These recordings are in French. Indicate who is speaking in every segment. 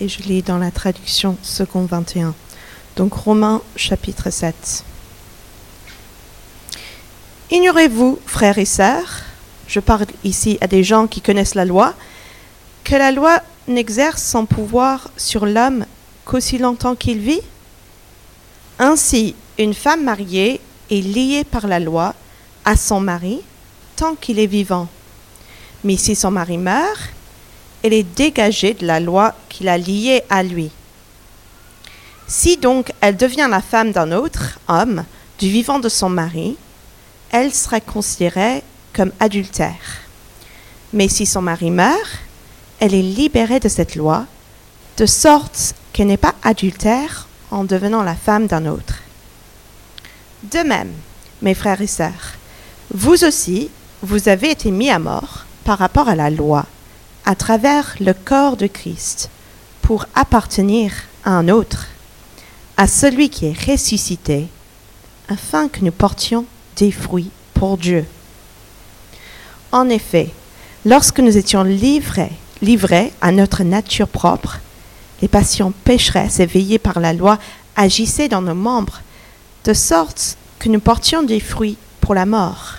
Speaker 1: et je lis dans la traduction second 21. Donc Romains chapitre 7. Ignorez-vous, frères et sœurs, je parle ici à des gens qui connaissent la loi, que la loi n'exerce son pouvoir sur l'homme qu'aussi longtemps qu'il vit? Ainsi, une femme mariée est liée par la loi à son mari tant qu'il est vivant. Mais si son mari meurt, elle est dégagée de la loi qui l'a liée à lui. Si donc elle devient la femme d'un autre homme, du vivant de son mari, elle sera considérée comme adultère. Mais si son mari meurt, elle est libérée de cette loi, de sorte qu'elle n'est pas adultère en devenant la femme d'un autre. De même, mes frères et sœurs, vous aussi, vous avez été mis à mort par rapport à la loi, à travers le corps de Christ, pour appartenir à un autre, à celui qui est ressuscité, afin que nous portions des fruits pour Dieu. En effet, lorsque nous étions livrés, livrés à notre nature propre, les passions pécheresses éveillées par la loi agissaient dans nos membres, de sorte que nous portions des fruits pour la mort.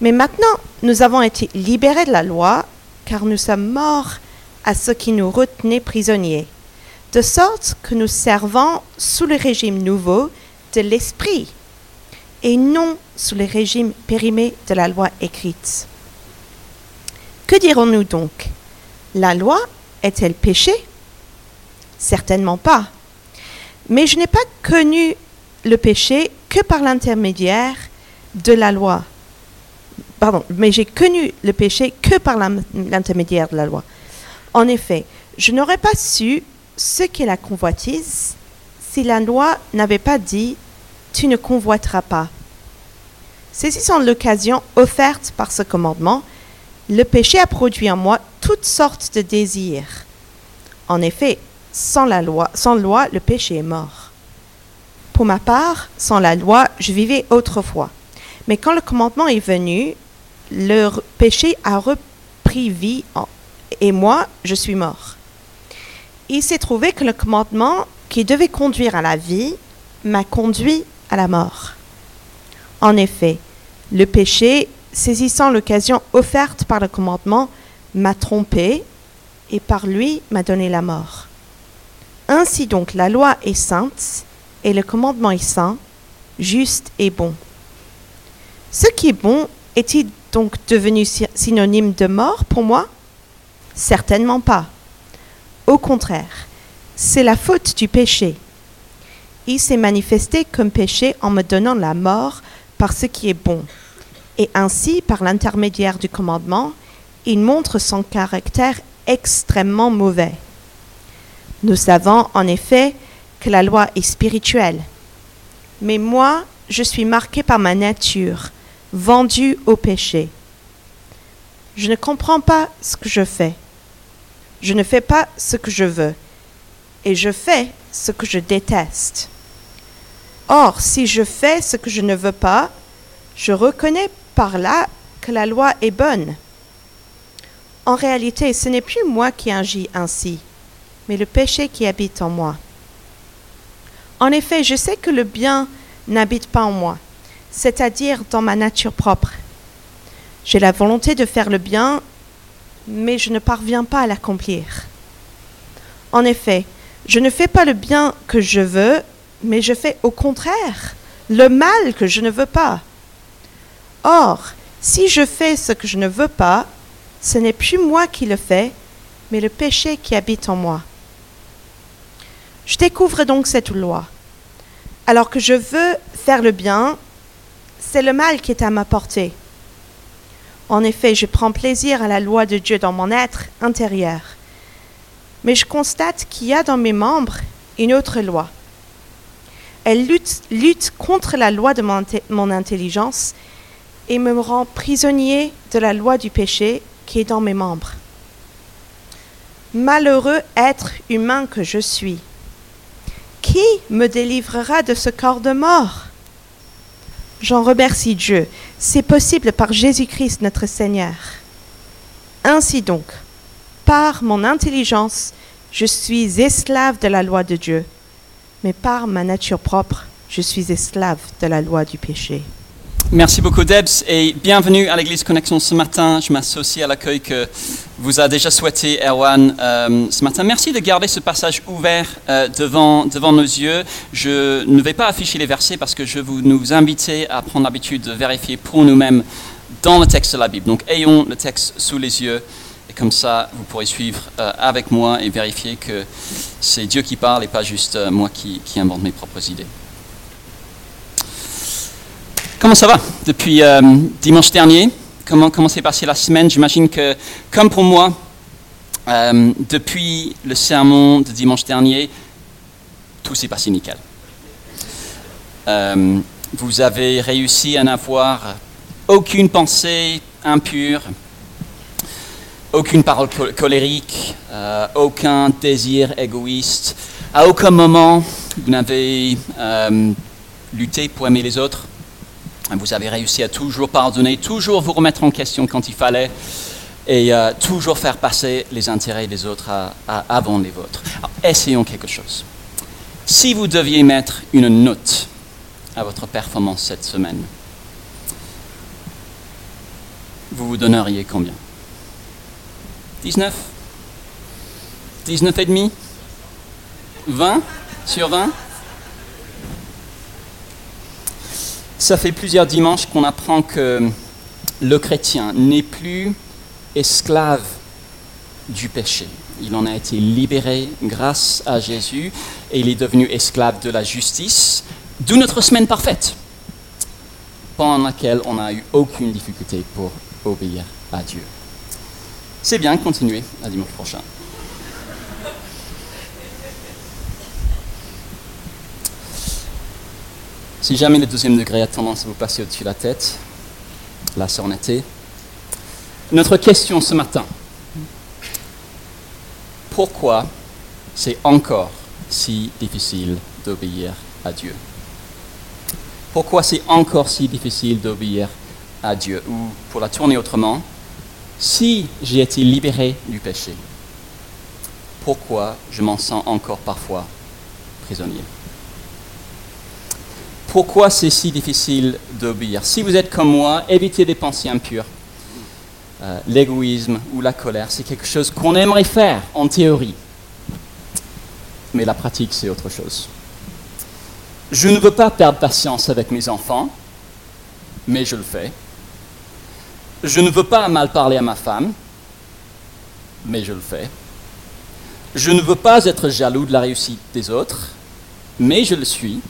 Speaker 1: Mais maintenant, nous avons été libérés de la loi, car nous sommes morts à ce qui nous retenait prisonniers, de sorte que nous servons sous le régime nouveau de l'esprit, et non sous le régime périmé de la loi écrite. Que dirons-nous donc? La loi est-elle péché Certainement pas. Mais je n'ai pas connu le péché que par l'intermédiaire de la loi. Pardon, mais j'ai connu le péché que par l'intermédiaire de la loi. En effet, je n'aurais pas su ce qu'est la convoitise si la loi n'avait pas dit tu ne convoiteras pas. Saisissant l'occasion offerte par ce commandement, le péché a produit en moi toutes sortes de désirs. En effet, sans la loi, sans loi, le péché est mort. Pour ma part, sans la loi, je vivais autrefois. Mais quand le commandement est venu, le péché a repris vie et moi, je suis mort. Il s'est trouvé que le commandement qui devait conduire à la vie m'a conduit à la mort. En effet, le péché, saisissant l'occasion offerte par le commandement, m'a trompé et par lui m'a donné la mort. Ainsi donc la loi est sainte et le commandement est saint, juste et bon. Ce qui est bon est-il donc devenu synonyme de mort pour moi? Certainement pas. Au contraire, c'est la faute du péché. Il s'est manifesté comme péché en me donnant la mort par ce qui est bon. Et ainsi, par l'intermédiaire du commandement, il montre son caractère extrêmement mauvais. Nous savons en effet que la loi est spirituelle. Mais moi, je suis marqué par ma nature, vendu au péché. Je ne comprends pas ce que je fais. Je ne fais pas ce que je veux. Et je fais ce que je déteste. Or, si je fais ce que je ne veux pas, je reconnais par là que la loi est bonne. En réalité, ce n'est plus moi qui agis ainsi, mais le péché qui habite en moi. En effet, je sais que le bien n'habite pas en moi, c'est-à-dire dans ma nature propre. J'ai la volonté de faire le bien, mais je ne parviens pas à l'accomplir. En effet, je ne fais pas le bien que je veux, mais je fais au contraire le mal que je ne veux pas. Or, si je fais ce que je ne veux pas, ce n'est plus moi qui le fais, mais le péché qui habite en moi. Je découvre donc cette loi. Alors que je veux faire le bien, c'est le mal qui est à ma portée. En effet, je prends plaisir à la loi de Dieu dans mon être intérieur. Mais je constate qu'il y a dans mes membres une autre loi. Elle lutte, contre la loi de mon, intelligence et me rend prisonnier de la loi du péché qui est dans mes membres. Malheureux être humain que je suis. Qui me délivrera de ce corps de mort? J'en remercie Dieu. C'est possible par Jésus-Christ notre Seigneur. Ainsi donc, par mon intelligence, Je suis esclave de la loi de Dieu, mais par ma nature propre, je suis esclave de la loi du péché.
Speaker 2: Merci beaucoup Debs et bienvenue à l'Église Connexion ce matin. Je m'associe à l'accueil que vous a déjà souhaité Erwan euh, ce matin. Merci de garder ce passage ouvert euh, devant, devant nos yeux. Je ne vais pas afficher les versets parce que je veux nous inviter à prendre l'habitude de vérifier pour nous-mêmes dans le texte de la Bible. Donc ayons le texte sous les yeux et comme ça vous pourrez suivre euh, avec moi et vérifier que c'est Dieu qui parle et pas juste moi qui, qui invente mes propres idées. Comment ça va depuis euh, dimanche dernier? Comment, s'est passée la semaine? J'imagine que, comme pour moi, euh, depuis le sermon de dimanche dernier, tout s'est passé nickel. Euh, vous avez réussi à n'avoir aucune pensée impure, aucune parole col- colérique, aucun désir égoïste. À aucun moment, vous n'avez lutté pour aimer les autres. Vous avez réussi à toujours pardonner, toujours vous remettre en question quand il fallait, et euh, toujours faire passer les intérêts des autres avant les vôtres. Alors, essayons quelque chose. Si vous deviez mettre une note à votre performance cette semaine, vous vous donneriez combien? 19 19 et demi? 20 sur 20 Ça fait plusieurs dimanches qu'on apprend que le chrétien n'est plus esclave du péché. Il en a été libéré grâce à Jésus et il est devenu esclave de la justice, d'où notre semaine parfaite, pendant laquelle on n'a eu aucune difficulté pour obéir à Dieu. C'est bien, continuez à dimanche prochain. Si jamais le deuxième degré a tendance à vous passer au-dessus de la tête, en été. Notre question ce matin. Pourquoi c'est encore si difficile d'obéir à Dieu? Pourquoi c'est encore si difficile d'obéir à Dieu? Ou pour la tourner autrement, si j'ai été libéré du péché, pourquoi je m'en sens encore parfois prisonnier? Pourquoi c'est si difficile d'obéir Si vous êtes comme moi, évitez des pensées impures. Euh, L'égoïsme ou la colère, c'est quelque chose qu'on aimerait faire en théorie. Mais la pratique, c'est autre chose. Je ne veux pas perdre patience avec mes enfants, mais je le fais. Je ne veux pas mal parler à ma femme, mais je le fais. Je ne veux pas être jaloux de la réussite des autres, mais je le suis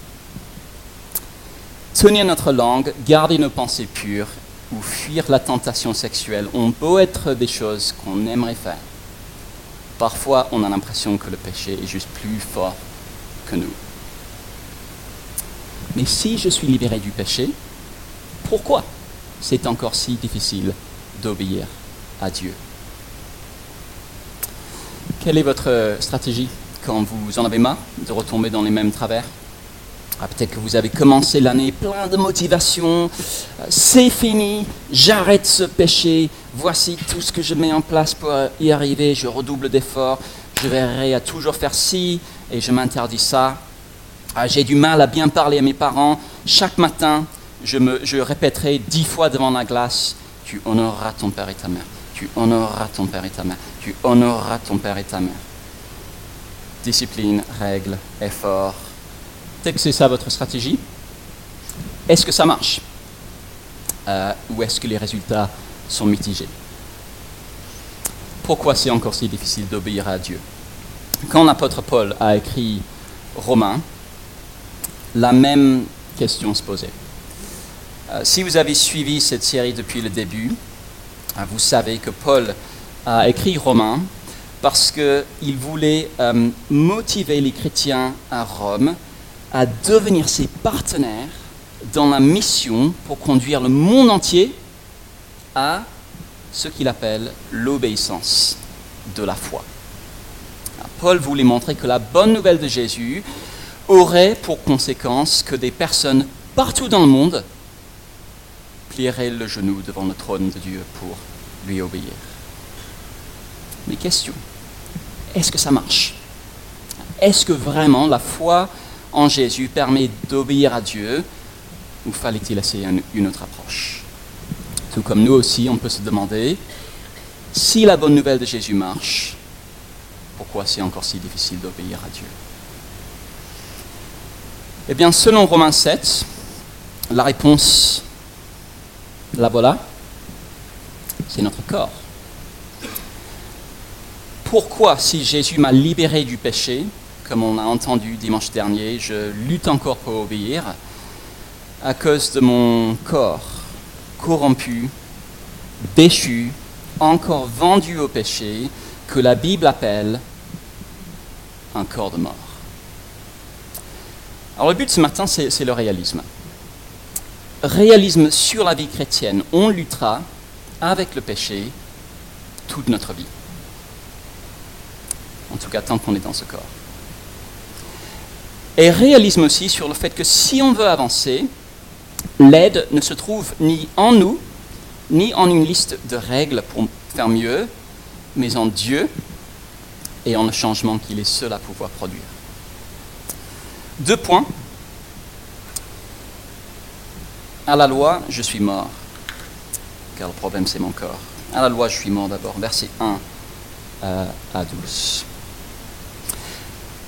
Speaker 2: tenir notre langue, garder nos pensées pures ou fuir la tentation sexuelle ont beau être des choses qu'on aimerait faire. Parfois, on a l'impression que le péché est juste plus fort que nous. Mais si je suis libéré du péché, pourquoi c'est encore si difficile d'obéir à Dieu? Quelle est votre stratégie quand vous en avez marre de retomber dans les mêmes travers? Ah, Peut-être que vous avez commencé l'année plein de motivation. Euh, C'est fini, j'arrête ce péché. Voici tout ce que je mets en place pour y arriver. Je redouble d'efforts. Je verrai à toujours faire ci et je m'interdis ça. Ah, J'ai du mal à bien parler à mes parents. Chaque matin, je, me, je répéterai dix fois devant la glace Tu honoreras ton père et ta mère. Tu honoreras ton père et ta mère. Tu honoreras ton père et ta mère. Discipline, règles, effort. Que c'est ça votre stratégie. Est-ce que ça marche? Euh, Ou est-ce que les résultats sont mitigés? Pourquoi c'est encore si difficile d'obéir à Dieu? Quand l'apôtre Paul a écrit Romains, la même question se posait. Euh, si vous avez suivi cette série depuis le début, euh, vous savez que Paul a écrit Romains parce qu'il voulait motiver les chrétiens à Rome à devenir ses partenaires dans la mission pour conduire le monde entier à ce qu'il appelle l'obéissance de la foi. Alors, Paul voulait montrer que la bonne nouvelle de Jésus aurait pour conséquence que des personnes partout dans le monde plieraient le genou devant le trône de Dieu pour lui obéir. Mais question, est-ce que ça marche? Est-ce que vraiment la foi en Jésus permet d'obéir à Dieu ou fallait-il essayer une autre approche? Tout comme nous aussi, on peut se demander si la bonne nouvelle de Jésus marche, pourquoi c'est encore si difficile d'obéir à Dieu? Eh bien, selon Romains 7, la réponse, la voilà, c'est notre corps. Pourquoi, si Jésus m'a libéré du péché, comme on a entendu dimanche dernier, je lutte encore pour obéir à cause de mon corps corrompu, déchu, encore vendu au péché, que la Bible appelle un corps de mort. Alors le but ce matin, c'est le réalisme. Réalisme sur la vie chrétienne. On luttera avec le péché toute notre vie. En tout cas, tant qu'on est dans ce corps. Et réalisme aussi sur le fait que si on veut avancer, l'aide ne se trouve ni en nous, ni en une liste de règles pour faire mieux, mais en Dieu et en le changement qu'il est seul à pouvoir produire. Deux points. À la loi, je suis mort, car le problème c'est mon corps. À la loi, je suis mort d'abord. Verset 1 euh, à 12.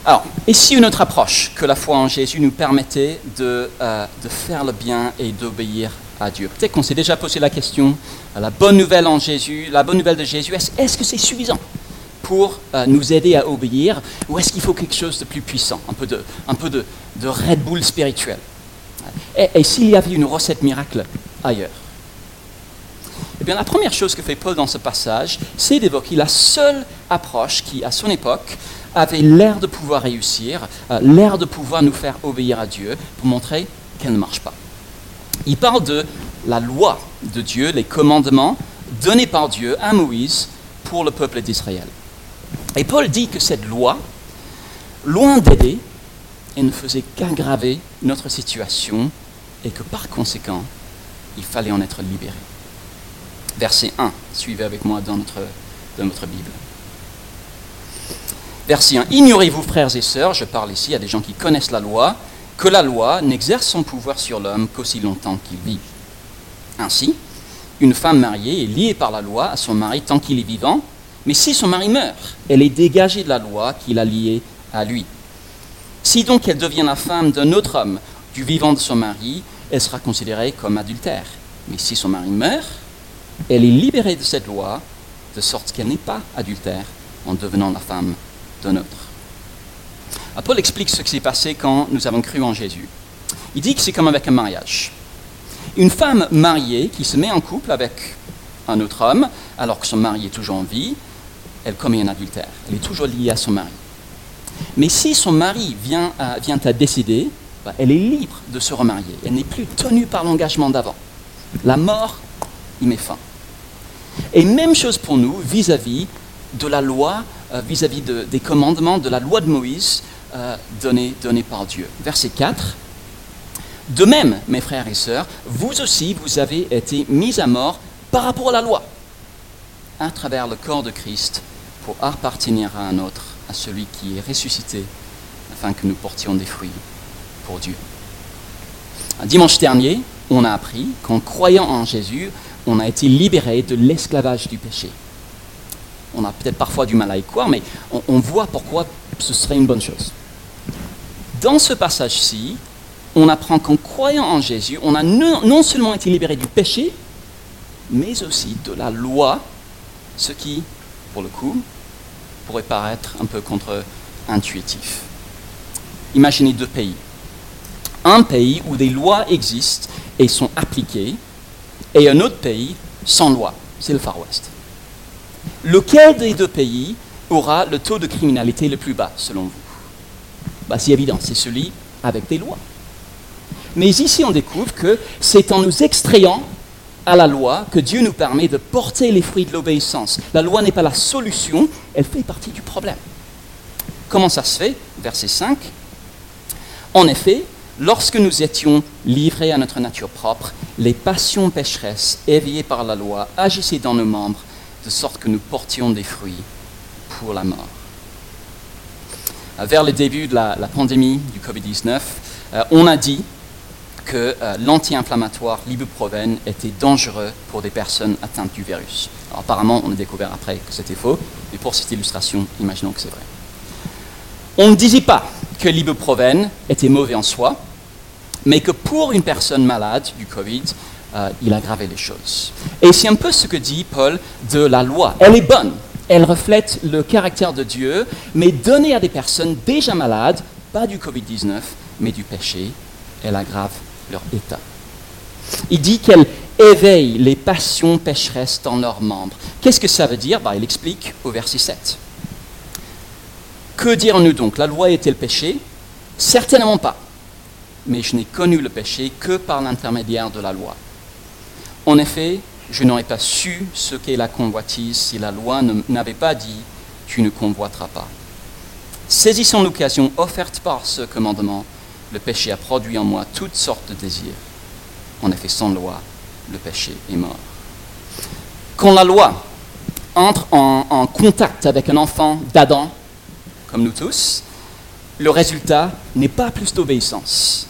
Speaker 2: Alors, et si une autre approche que la foi en Jésus nous permettait de, euh, de faire le bien et d'obéir à Dieu. Peut-être qu'on s'est déjà posé la question, la bonne nouvelle en Jésus, la bonne nouvelle de Jésus, est-ce que c'est suffisant pour euh, nous aider à obéir ou est-ce qu'il faut quelque chose de plus puissant, un peu de, Red Bull spirituel? Et, s'il y avait une recette miracle ailleurs? Bien, la première chose que fait Paul dans ce passage, c'est d'évoquer la seule approche qui, à son époque, avait l'air de pouvoir réussir, euh, l'air de pouvoir nous faire obéir à Dieu, pour montrer qu'elle ne marche pas. Il parle de la loi de Dieu, les commandements donnés par Dieu à Moïse pour le peuple d'Israël. Et Paul dit que cette loi, loin d'aider, elle ne faisait qu'aggraver notre situation et que par conséquent, il fallait en être libéré. Verset 1, suivez avec moi dans notre, dans notre Bible. Verset 1, ignorez-vous frères et sœurs, je parle ici à des gens qui connaissent la loi, que la loi n'exerce son pouvoir sur l'homme qu'aussi longtemps qu'il vit. Ainsi, une femme mariée est liée par la loi à son mari tant qu'il est vivant, mais si son mari meurt, elle est dégagée de la loi qui l'a liée à lui. Si donc elle devient la femme d'un autre homme, du vivant de son mari, elle sera considérée comme adultère. Mais si son mari meurt, elle est libérée de cette loi, de sorte qu'elle n'est pas adultère en devenant la femme d'un autre. Paul explique ce qui s'est passé quand nous avons cru en Jésus. Il dit que c'est comme avec un mariage. Une femme mariée qui se met en couple avec un autre homme, alors que son mari est toujours en vie, elle commet un adultère. Elle est toujours liée à son mari. Mais si son mari vient à, décider, bah, elle est libre de se remarier. Elle n'est plus tenue par l'engagement d'avant. La mort y met fin. Et même chose pour nous vis-à-vis de la loi, euh, vis-à-vis des commandements de la loi de Moïse euh, donnée donné par Dieu. Verset 4. De même, mes frères et sœurs, vous aussi, vous avez été mis à mort par rapport à la loi, à travers le corps de Christ, pour appartenir à un autre, à celui qui est ressuscité, afin que nous portions des fruits pour Dieu. Dimanche dernier, on a appris qu'en croyant en Jésus, on a été libéré de l'esclavage du péché. On a peut-être parfois du mal à y croire, mais on, voit pourquoi ce serait une bonne chose. Dans ce passage-ci, on apprend qu'en croyant en Jésus, on a non seulement été libéré du péché, mais aussi de la loi, ce qui, pour le coup, pourrait paraître un peu contre-intuitif. Imaginez deux pays. Un pays où des lois existent et sont appliquées, et un autre pays sans loi, c'est le Far West. Lequel des deux pays aura le taux de criminalité le plus bas, selon vous? Bah, C'est évident, c'est celui avec des lois. Mais ici, on découvre que c'est en nous extrayant à la loi que Dieu nous permet de porter les fruits de l'obéissance. La loi n'est pas la solution, elle fait partie du problème. Comment ça se fait? Verset 5. En effet, lorsque nous étions livrés à notre nature propre, les passions pécheresses éveillées par la loi agissaient dans nos membres de sorte que nous portions des fruits pour la mort. vers le début de la, pandémie du Covid-19, euh, on a dit que euh, l'anti-inflammatoire, l'ibuprofène, était dangereux pour des personnes atteintes du virus. Apparemment, on a découvert après que c'était faux, mais pour cette illustration, imaginons que c'est vrai. On ne disait pas que l'ibuprofène était mauvais en soi, mais que pour une personne malade du Covid, euh, il aggravait les choses. Et c'est un peu ce que dit Paul de la loi. Elle est bonne, elle reflète le caractère de Dieu, mais donnée à des personnes déjà malades, pas du Covid-19, mais du péché, elle aggrave leur état. Il dit qu'elle éveille les passions pécheresses dans leurs membres. Qu'est-ce que ça veut dire? Bah, Il explique au verset 7. Que dirons-nous donc? La loi est-elle péché? Certainement pas. Mais je n'ai connu le péché que par l'intermédiaire de la loi. En effet, je n'aurais pas su ce qu'est la convoitise si la loi n'avait pas dit tu ne convoiteras pas. Saisissons l'occasion offerte par ce commandement. Le péché a produit en moi toutes sortes de désirs. En effet, sans loi, le péché est mort. Quand la loi entre en, en contact avec un enfant d'Adam, comme nous tous, le résultat n'est pas plus d'obéissance,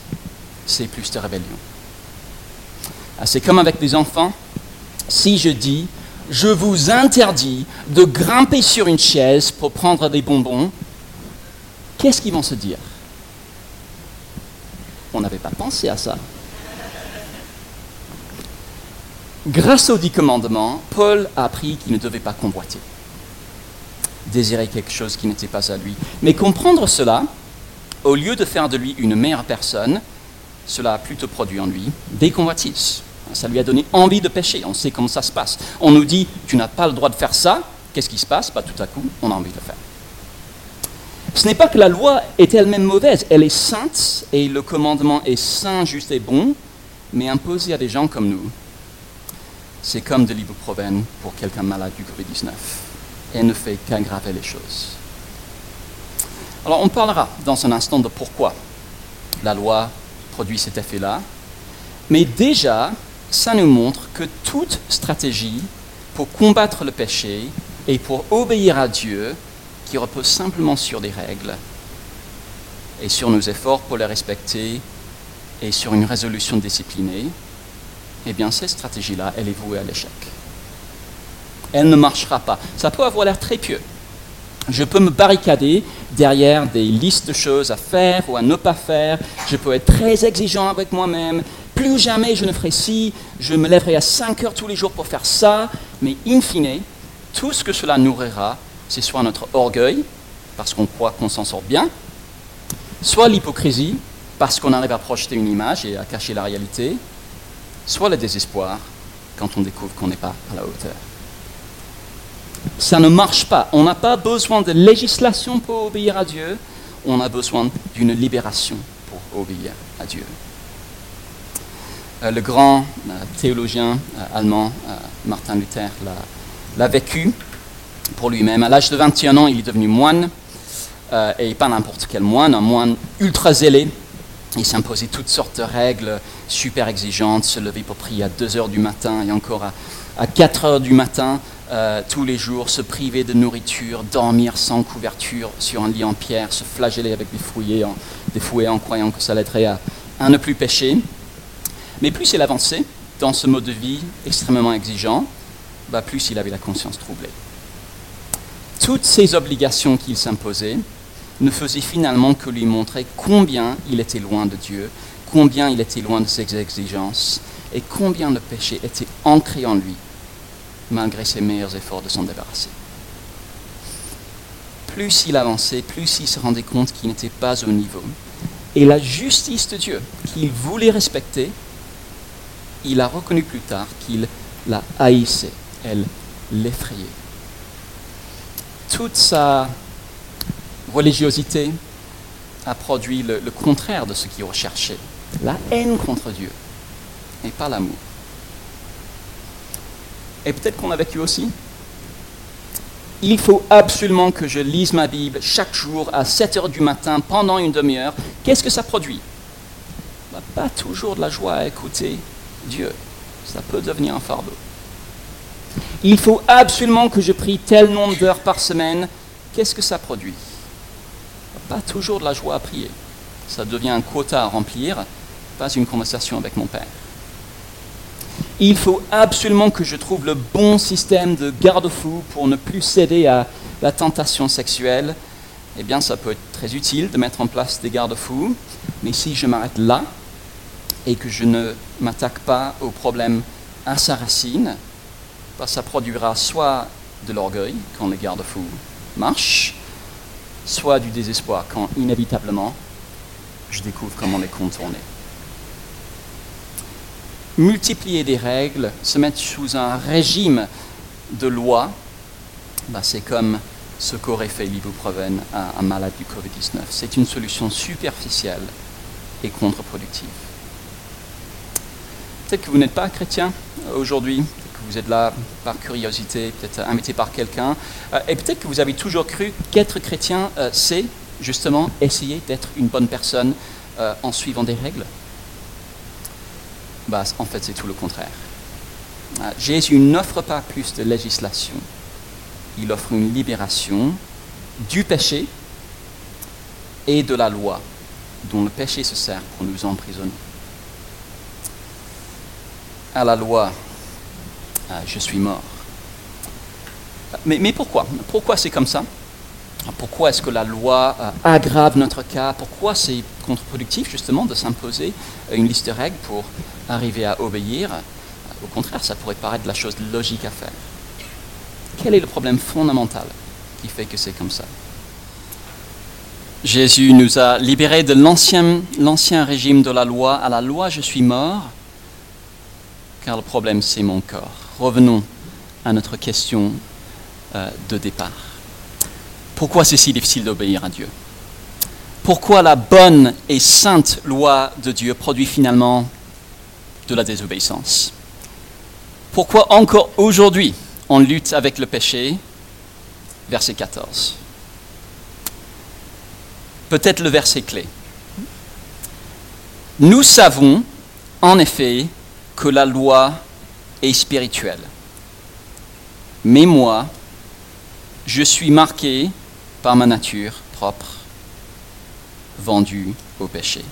Speaker 2: c'est plus de rébellion. Ah, c'est comme avec les enfants, si je dis, je vous interdis de grimper sur une chaise pour prendre des bonbons, qu'est-ce qu'ils vont se dire? On n'avait pas pensé à ça. Grâce aux dix commandements, Paul a appris qu'il ne devait pas convoiter, désirer quelque chose qui n'était pas à lui. Mais comprendre cela, au lieu de faire de lui une meilleure personne, cela a plutôt produit en lui des convoitises. Ça lui a donné envie de pécher. On sait comment ça se passe. On nous dit, tu n'as pas le droit de faire ça. Qu'est-ce qui se passe? Bah, Tout à coup, on a envie de le faire. Ce n'est pas que la loi est elle-même mauvaise. Elle est sainte et le commandement est saint, juste et bon, mais imposé à des gens comme nous. C'est comme de l'ibuprofène pour quelqu'un malade du Covid-19. Elle ne fait qu'aggraver les choses. Alors on parlera dans un instant de pourquoi la loi produit cet effet-là. Mais déjà, ça nous montre que toute stratégie pour combattre le péché et pour obéir à Dieu, qui repose simplement sur des règles et sur nos efforts pour les respecter et sur une résolution disciplinée, eh bien cette stratégie-là, elle est vouée à l'échec. Elle ne marchera pas. Ça peut avoir l'air très pieux. Je peux me barricader derrière des listes de choses à faire ou à ne pas faire. Je peux être très exigeant avec moi-même plus jamais je ne ferai ci, je me lèverai à 5 heures tous les jours pour faire ça, mais in fine, tout ce que cela nourrira, c'est soit notre orgueil, parce qu'on croit qu'on s'en sort bien, soit l'hypocrisie, parce qu'on arrive à projeter une image et à cacher la réalité, soit le désespoir, quand on découvre qu'on n'est pas à la hauteur. Ça ne marche pas. On n'a pas besoin de législation pour obéir à Dieu, on a besoin d'une libération pour obéir à Dieu. Euh, le grand euh, théologien euh, allemand Martin Luther l'a vécu pour lui-même. À l'âge de 21 ans, il est devenu moine, et pas n'importe quel moine, un moine ultra zélé. Il s'imposait toutes sortes de règles super exigeantes, se lever pour prier à 2 heures du matin et encore à, 4 heures du matin tous les jours, se priver de nourriture, dormir sans couverture sur un lit en pierre, se flageller avec des fouets en, croyant que ça l'aiderait à, à ne plus pécher. Mais plus il avançait dans ce mode de vie extrêmement exigeant, bah, plus il avait la conscience troublée. Toutes ces obligations qu'il s'imposait ne faisaient finalement que lui montrer combien il était loin de Dieu, combien il était loin de ses exigences, et combien le péché était ancré en lui, malgré ses meilleurs efforts de s'en débarrasser. Plus il avançait, plus il se rendait compte qu'il n'était pas au niveau. Et la justice de Dieu, qu'il voulait respecter, il a reconnu plus tard qu'il la haïssait, elle l'effrayait. Toute sa religiosité a produit le, contraire de ce qu'il recherchait, la haine contre Dieu, et pas l'amour. Et peut-être qu'on a vécu aussi. Il faut absolument que je lise ma Bible chaque jour à 7 heures du matin pendant une demi-heure. Qu'est-ce que ça produit? Bah, Pas toujours de la joie à écouter Dieu. Ça peut devenir un fardeau. Il faut absolument que je prie tel nombre d'heures par semaine. Qu'est-ce que ça produit? Pas toujours de la joie à prier. Ça devient un quota à remplir, pas une conversation avec mon père. Il faut absolument que je trouve le bon système de garde-fou pour ne plus céder à la tentation sexuelle. Eh bien, ça peut être très utile de mettre en place des garde-fous, mais si je m'arrête là et que je ne m'attaque pas au problème à sa racine, bah, ça produira soit de l'orgueil quand les garde-fous marchent, soit du désespoir quand inévitablement je découvre comment les contourner. Multiplier des règles, se mettre sous un régime de loi, bah, c'est comme ce qu'aurait fait l'ibuprofène à un malade du Covid-19. C'est une solution superficielle et contre-productive. Peut-être que vous n'êtes pas chrétien aujourd'hui, que vous êtes là par curiosité, peut-être invité par quelqu'un, euh, et peut-être que vous avez toujours cru qu'être chrétien, euh, c'est justement essayer d'être une bonne personne euh, en suivant des règles. En fait, c'est tout le contraire. Jésus n'offre pas plus de législation, il offre une libération du péché et de la loi, dont le péché se sert pour nous emprisonner. À la loi, ah, je suis mort. Mais, mais pourquoi? Pourquoi c'est comme ça? Pourquoi est-ce que la loi aggrave notre cas? Pourquoi c'est contre-productif justement de s'imposer une liste de règles pour arriver à obéir Au contraire, ça pourrait paraître la chose logique à faire. Quel est le problème fondamental qui fait que c'est comme ça? Jésus nous a libérés de l'ancien régime de la loi à la loi je suis mort car le problème c'est mon corps. Revenons à notre question euh, de départ. Pourquoi c'est si difficile d'obéir à Dieu? Pourquoi la bonne et sainte loi de Dieu produit finalement de la désobéissance Pourquoi encore aujourd'hui on lutte avec le péché? Verset 14. Peut-être le verset clé. Nous savons en effet que la loi est spirituelle. Mais moi, je suis marqué par ma nature propre, vendue au péché.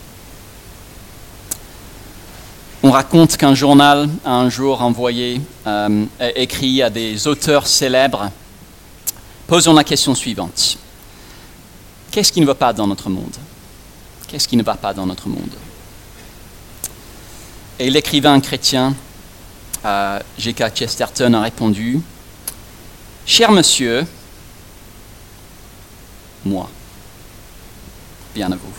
Speaker 2: On raconte qu'un journal a un jour envoyé, euh, écrit à des auteurs célèbres, posons la question suivante. Qu'est-ce qui ne va pas dans notre monde? Qu'est-ce qui ne va pas dans notre monde? Et l'écrivain chrétien euh. Chesterton a répondu Cher monsieur, moi, bien à vous.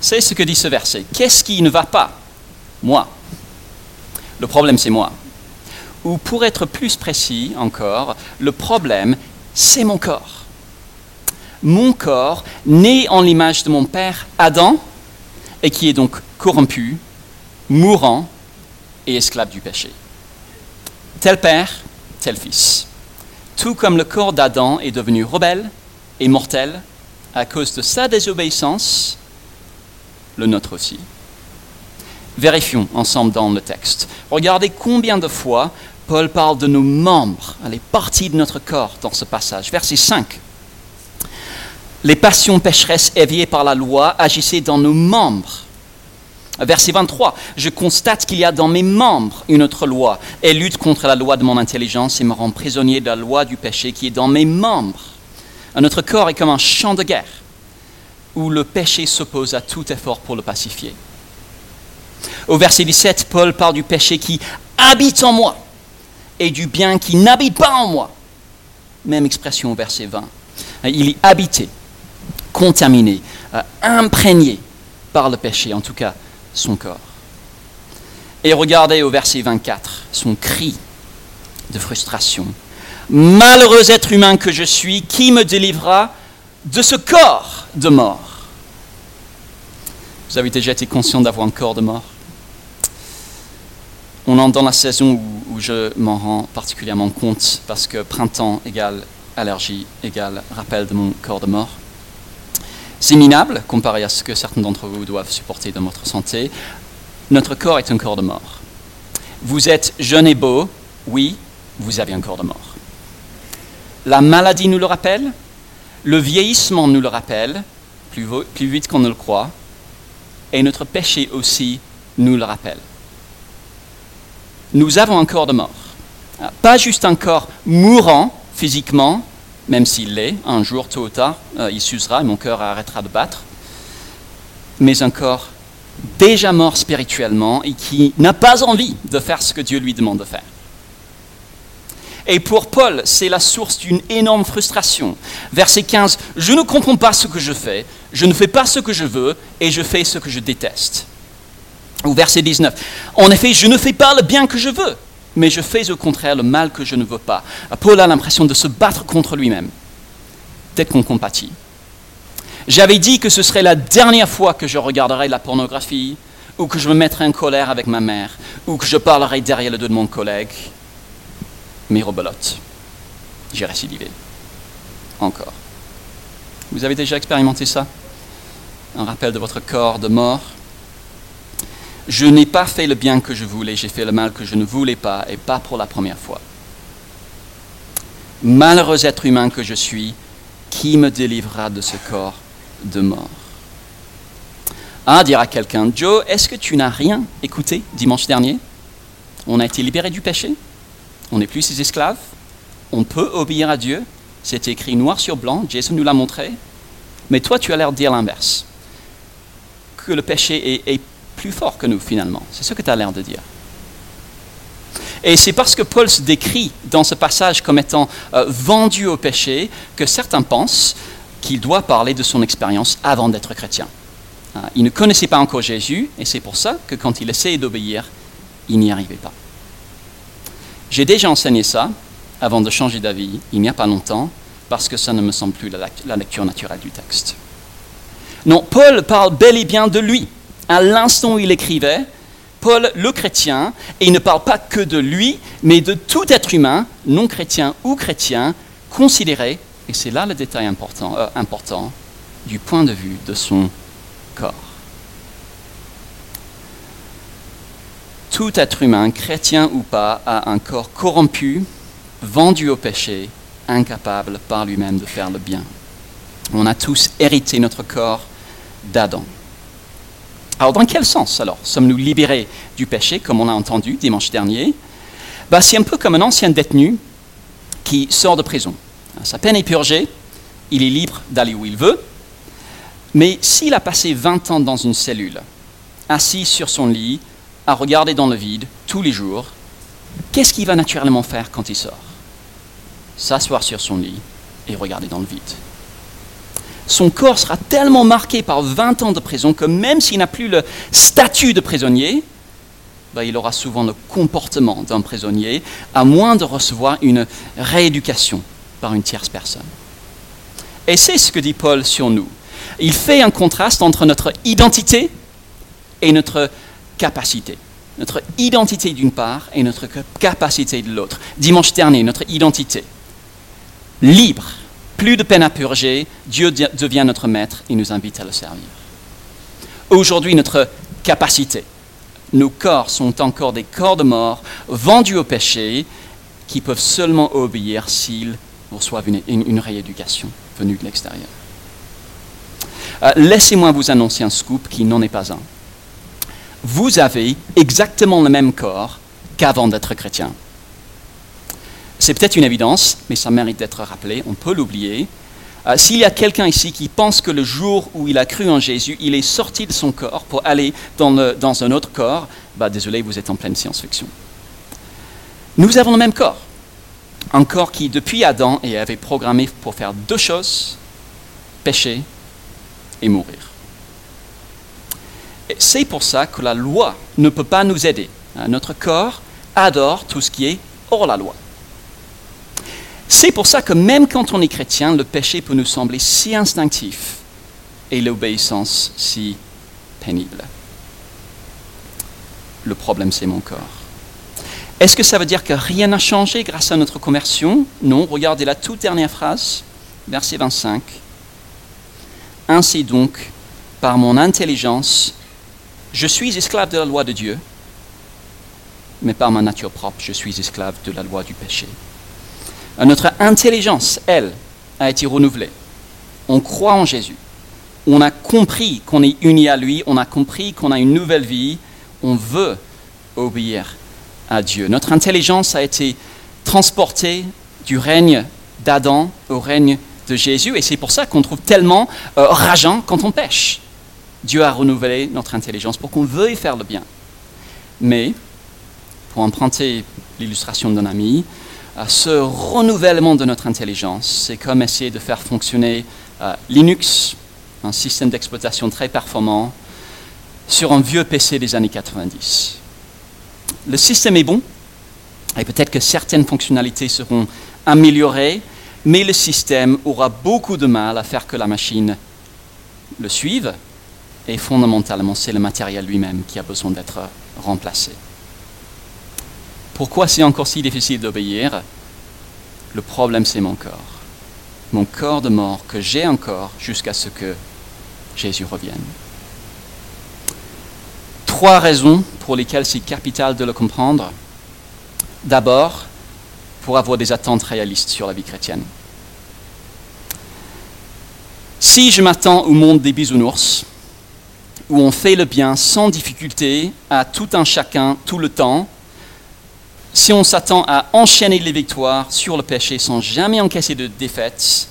Speaker 2: C'est ce que dit ce verset. Qu'est-ce qui ne va pas Moi. Le problème, c'est moi. Ou pour être plus précis encore, le problème, c'est mon corps. Mon corps, né en l'image de mon père Adam, et qui est donc corrompu, mourant et esclave du péché. Tel père, tel fils. Tout comme le corps d'Adam est devenu rebelle et mortel à cause de sa désobéissance, le nôtre aussi. Vérifions ensemble dans le texte. Regardez combien de fois Paul parle de nos membres, les parties de notre corps dans ce passage. Verset 5. Les passions pécheresses éveillées par la loi agissaient dans nos membres Verset 23, je constate qu'il y a dans mes membres une autre loi. Elle lutte contre la loi de mon intelligence et me rend prisonnier de la loi du péché qui est dans mes membres. Notre corps est comme un champ de guerre où le péché s'oppose à tout effort pour le pacifier. Au verset 17, Paul parle du péché qui habite en moi et du bien qui n'habite pas en moi. Même expression au verset 20. Il est habité, contaminé, euh, imprégné par le péché, en tout cas son corps. Et regardez au verset 24 son cri de frustration. Malheureux être humain que je suis, qui me délivrera de ce corps de mort? Vous avez déjà été conscient d'avoir un corps de mort? On entre dans la saison où, je m'en rends particulièrement compte parce que printemps égale allergie égale rappel de mon corps de mort. C'est minable comparé à ce que certains d'entre vous doivent supporter dans votre santé. Notre corps est un corps de mort. Vous êtes jeune et beau, oui, vous avez un corps de mort. La maladie nous le rappelle, Le vieillissement nous le rappelle, plus vite qu'on ne le croit, et notre péché aussi nous le rappelle. Nous avons un corps de mort. Pas juste un corps mourant physiquement, même s'il l'est, un jour, tôt ou tard, euh, il s'usera et mon cœur arrêtera de battre, mais un corps déjà mort spirituellement et qui n'a pas envie de faire ce que Dieu lui demande de faire. Et pour Paul, c'est la source d'une énorme frustration. Verset 15, je ne comprends pas ce que je fais, je ne fais pas ce que je veux et je fais ce que je déteste. Ou verset 19, en effet, je ne fais pas le bien que je veux, mais je fais au contraire le mal que je ne veux pas. Paul a l'impression de se battre contre lui-même. Peut-être qu'on compatit. J'avais dit que ce serait la dernière fois que je regarderais la pornographie, ou que je me mettrais en colère avec ma mère, ou que je parlerais derrière le dos de mon collègue. Mais rebelote, j'ai récidivé. Encore. Vous avez déjà expérimenté ça? Un rappel de votre corps de mort? Je n'ai pas fait le bien que je voulais, j'ai fait le mal que je ne voulais pas, et pas pour la première fois. Malheureux être humain que je suis, qui me délivrera de ce corps de mort? Ah, dira quelqu'un, Joe, est-ce que tu n'as rien écouté dimanche dernier? On a été libéré du péché? On n'est plus ses esclaves? On peut obéir à Dieu? C'est écrit noir sur blanc, Jason nous l'a montré. Mais toi, tu as l'air de dire l'inverse. Que le péché est, est plus fort que nous finalement. C'est ce que tu as l'air de dire. Et c'est parce que Paul se décrit dans ce passage comme étant euh, vendu au péché que certains pensent qu'il doit parler de son expérience avant d'être chrétien. Euh, il ne connaissait pas encore Jésus et c'est pour ça que quand il essayait d'obéir, il n'y arrivait pas. J'ai déjà enseigné ça avant de changer d'avis il n'y a pas longtemps parce que ça ne me semble plus la lecture naturelle du texte. Non, Paul parle bel et bien de lui à l'instant où il écrivait, Paul, le chrétien, et il ne parle pas que de lui, mais de tout être humain, non chrétien ou chrétien, considéré, et c'est là le détail important, euh, important, du point de vue de son corps. Tout être humain, chrétien ou pas, a un corps corrompu, vendu au péché, incapable par lui-même de faire le bien. On a tous hérité notre corps d'Adam. Alors dans quel sens alors sommes-nous libérés du péché, comme on a entendu dimanche dernier? Bah, C'est un peu comme un ancien détenu qui sort de prison. Sa peine est purgée, il est libre d'aller où il veut, mais s'il a passé 20 ans dans une cellule, assis sur son lit, à regarder dans le vide tous les jours, qu'est-ce qu'il va naturellement faire quand il sort? S'asseoir sur son lit et regarder dans le vide son corps sera tellement marqué par 20 ans de prison que même s'il n'a plus le statut de prisonnier, ben, il aura souvent le comportement d'un prisonnier, à moins de recevoir une rééducation par une tierce personne. Et c'est ce que dit Paul sur nous. Il fait un contraste entre notre identité et notre capacité. Notre identité d'une part et notre capacité de l'autre. Dimanche dernier, notre identité. Libre, plus de peine à purger, Dieu devient notre maître et nous invite à le servir. Aujourd'hui, notre capacité. Nos corps sont encore des corps de mort vendus au péché qui peuvent seulement obéir s'ils reçoivent une, rééducation venue de l'extérieur. Euh, laissez-moi vous annoncer un scoop qui n'en est pas un. Vous avez exactement le même corps qu'avant d'être chrétien. C'est peut-être une évidence, mais ça mérite d'être rappelé, on peut l'oublier. Euh, s'il y a quelqu'un ici qui pense que le jour où il a cru en Jésus, il est sorti de son corps pour aller dans, un autre corps, bah, désolé, vous êtes en pleine science-fiction. Nous avons le même corps. Un corps qui, depuis Adam, avait programmé pour faire deux choses, pécher et mourir. C'est pour ça que la loi ne peut pas nous aider. Euh, notre corps adore tout ce qui est hors la loi. C'est pour ça que même quand on est chrétien, le péché peut nous sembler si instinctif et l'obéissance si pénible. Le problème, c'est mon corps. Est-ce que ça veut dire que rien n'a changé grâce à notre conversion? Non, regardez la toute dernière phrase, verset 25. Ainsi donc, par mon intelligence, je suis esclave de la loi de Dieu, mais par ma nature propre, je suis esclave de la loi du péché. Notre intelligence, elle, a été renouvelée. on croit en Jésus, on a compris qu'on est uni à lui, on a compris qu'on a une nouvelle vie, on veut obéir à Dieu. Notre intelligence a été transportée du règne d'Adam au règne de Jésus, et c'est pour ça qu'on trouve tellement euh, rageant quand on pêche. Dieu a renouvelé notre intelligence pour qu'on veuille faire le bien. Mais, pour emprunter l'illustration d'un ami, ce renouvellement de notre intelligence, c'est comme essayer de faire fonctionner euh, Linux, un système d'exploitation très performant, sur un vieux PC des années 90. Le système est bon, et peut-être que certaines fonctionnalités seront améliorées, mais le système aura beaucoup de mal à faire que la machine le suive, et fondamentalement, c'est le matériel lui-même qui a besoin d'être remplacé. Pourquoi c'est encore si difficile d'obéir? Le problème, c'est mon corps. Mon corps de mort que j'ai encore jusqu'à ce que Jésus revienne. Trois raisons pour lesquelles c'est capital de le comprendre. D'abord, pour avoir des attentes réalistes sur la vie chrétienne. Si je m'attends au monde des bisounours, où on fait le bien sans difficulté à tout un chacun, tout le temps, si on s'attend à enchaîner les victoires sur le péché sans jamais encaisser de défaites,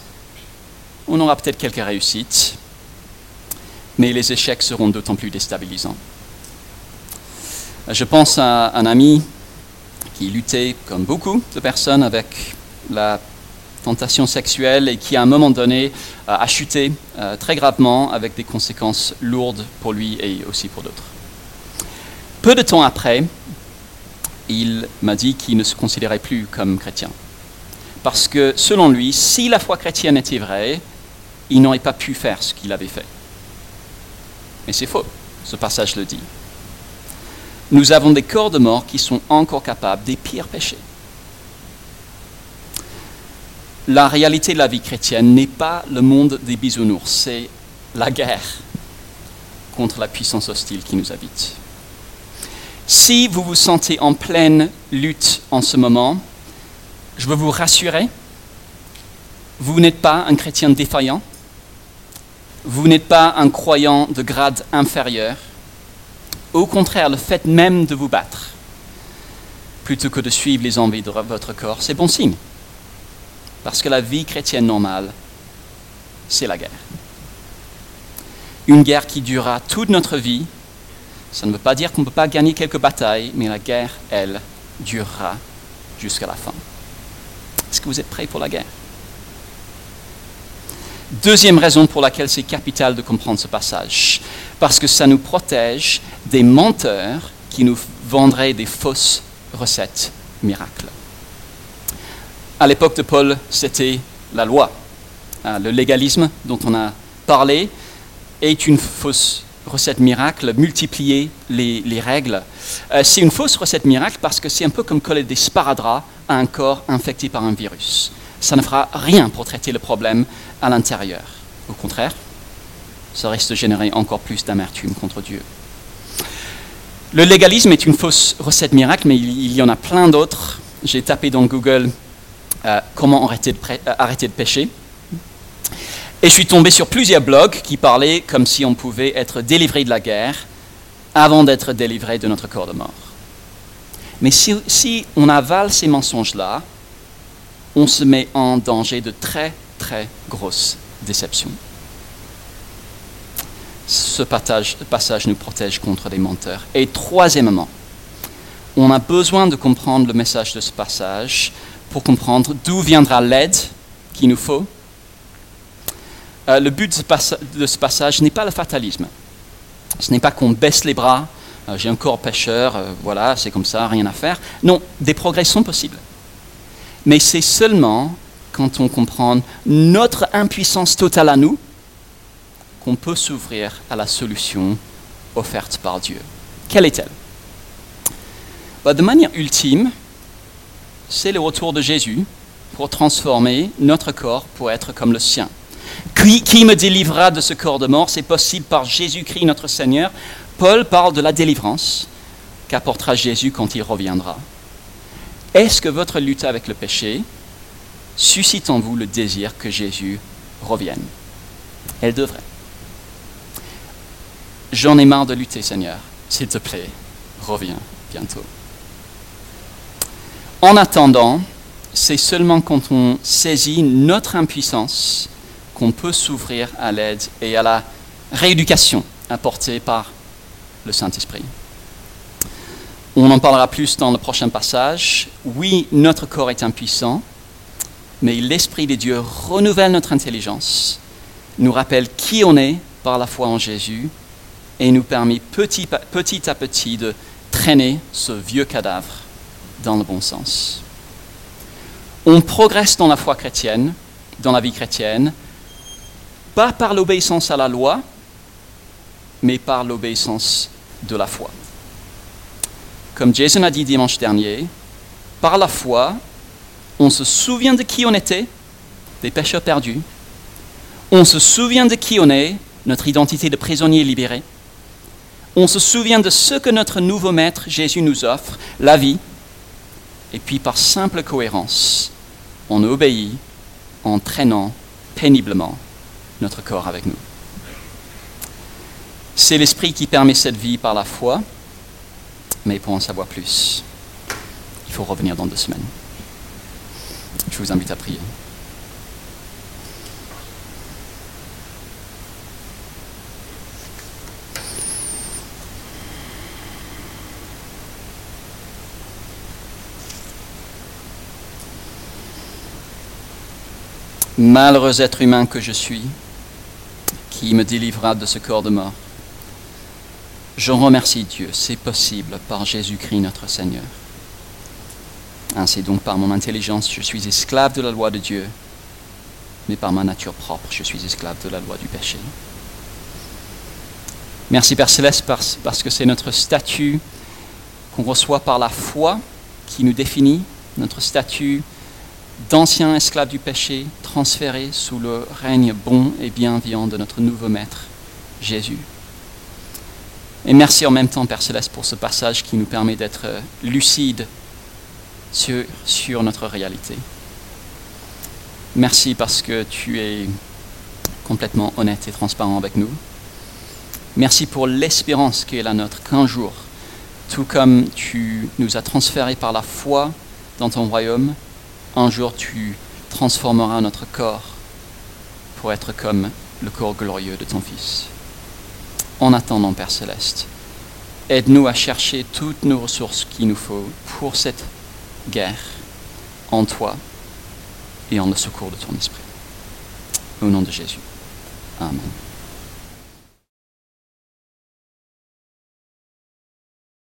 Speaker 2: on aura peut-être quelques réussites, mais les échecs seront d'autant plus déstabilisants. Je pense à un ami qui luttait, comme beaucoup de personnes, avec la tentation sexuelle et qui, à un moment donné, a chuté euh, très gravement avec des conséquences lourdes pour lui et aussi pour d'autres. Peu de temps après, il m'a dit qu'il ne se considérait plus comme chrétien. Parce que, selon lui, si la foi chrétienne était vraie, il n'aurait pas pu faire ce qu'il avait fait. Mais c'est faux, ce passage le dit. Nous avons des corps de mort qui sont encore capables des pires péchés. La réalité de la vie chrétienne n'est pas le monde des bisounours, c'est la guerre contre la puissance hostile qui nous habite. Si vous vous sentez en pleine lutte en ce moment, je veux vous rassurer, vous n'êtes pas un chrétien défaillant, vous n'êtes pas un croyant de grade inférieur. Au contraire, le fait même de vous battre, plutôt que de suivre les envies de votre corps, c'est bon signe. Parce que la vie chrétienne normale, c'est la guerre. Une guerre qui durera toute notre vie. Ça ne veut pas dire qu'on ne peut pas gagner quelques batailles, mais la guerre, elle, durera jusqu'à la fin. Est-ce que vous êtes prêts pour la guerre? Deuxième raison pour laquelle c'est capital de comprendre ce passage, parce que ça nous protège des menteurs qui nous vendraient des fausses recettes miracles. À l'époque de Paul, c'était la loi. Ah, le légalisme dont on a parlé est une fausse recette miracle, multiplier les, règles. Euh, c'est une fausse recette miracle parce que c'est un peu comme coller des sparadraps à un corps infecté par un virus ça ne fera rien pour traiter le problème à l'intérieur. Au contraire, ça risque de générer encore plus d'amertume contre Dieu. Le légalisme est une fausse recette miracle, mais il, y en a plein d'autres. J'ai tapé dans Google euh, comment arrêter de, euh, arrêter de pécher. Et je suis tombé sur plusieurs blogs qui parlaient comme si on pouvait être délivré de la guerre avant d'être délivré de notre corps de mort. Mais si on avale ces mensonges-là, on se met en danger de très, très grosses déceptions. Ce passage, nous protège contre les menteurs. Et troisièmement, on a besoin de comprendre le message de ce passage pour comprendre d'où viendra l'aide qu'il nous faut. Euh, le but de ce, passage n'est pas le fatalisme. Ce n'est pas qu'on baisse les bras, euh, j'ai un corps pêcheur, euh, voilà, c'est comme ça, rien à faire. Non, des progrès sont possibles. Mais c'est seulement quand on comprend notre impuissance totale à nous qu'on peut s'ouvrir à la solution offerte par Dieu. Quelle est-elle? Bah, De manière ultime, c'est le retour de Jésus pour transformer notre corps pour être comme le sien. Qui, qui me délivrera de ce corps de mort? C'est possible par Jésus-Christ notre Seigneur. Paul parle de la délivrance qu'apportera Jésus quand il reviendra. Est-ce que votre lutte avec le péché suscite en vous le désir que Jésus revienne? Elle devrait. J'en ai marre de lutter, Seigneur. S'il te plaît, reviens bientôt. En attendant, c'est seulement quand on saisit notre impuissance qu'on peut s'ouvrir à l'aide et à la rééducation apportée par le Saint-Esprit. On en parlera plus dans le prochain passage. Oui, notre corps est impuissant, mais l'Esprit de Dieu renouvelle notre intelligence, nous rappelle qui on est par la foi en Jésus et nous permet petit, petit à petit de traîner ce vieux cadavre dans le bon sens. On progresse dans la foi chrétienne, dans la vie chrétienne, pas par l'obéissance à la loi, mais par l'obéissance de la foi. Comme Jason a dit dimanche dernier, par la foi, on se souvient de qui on était, des pécheurs perdus. On se souvient de qui on est, notre identité de prisonnier libéré. On se souvient de ce que notre nouveau maître Jésus nous offre, la vie. Et puis par simple cohérence, on obéit en traînant péniblement notre corps avec nous. C'est l'Esprit qui permet cette vie par la foi, mais pour en savoir plus, il faut revenir dans deux semaines. Je vous invite à prier. Malheureux être humain que je suis, qui me délivrera de ce corps de mort. Je remercie Dieu, c'est possible par Jésus-Christ notre Seigneur. Ainsi donc par mon intelligence, je suis esclave de la loi de Dieu, mais par ma nature propre, je suis esclave de la loi du péché. Merci Père Céleste parce que c'est notre statut qu'on reçoit par la foi qui nous définit, notre statut d'ancien esclave du péché transféré sous le règne bon et bienveillant de notre nouveau Maître, Jésus. Et merci en même temps, Père Céleste, pour ce passage qui nous permet d'être lucides sur, sur notre réalité. Merci parce que tu es complètement honnête et transparent avec nous. Merci pour l'espérance qui est la nôtre, qu'un jour, tout comme tu nous as transférés par la foi dans ton royaume, un jour tu transformeras notre corps pour être comme le corps glorieux de ton Fils. En attendant, Père céleste, aide-nous à chercher toutes nos ressources qu'il nous faut pour cette guerre en toi et en le secours de ton esprit. Au nom de Jésus. Amen.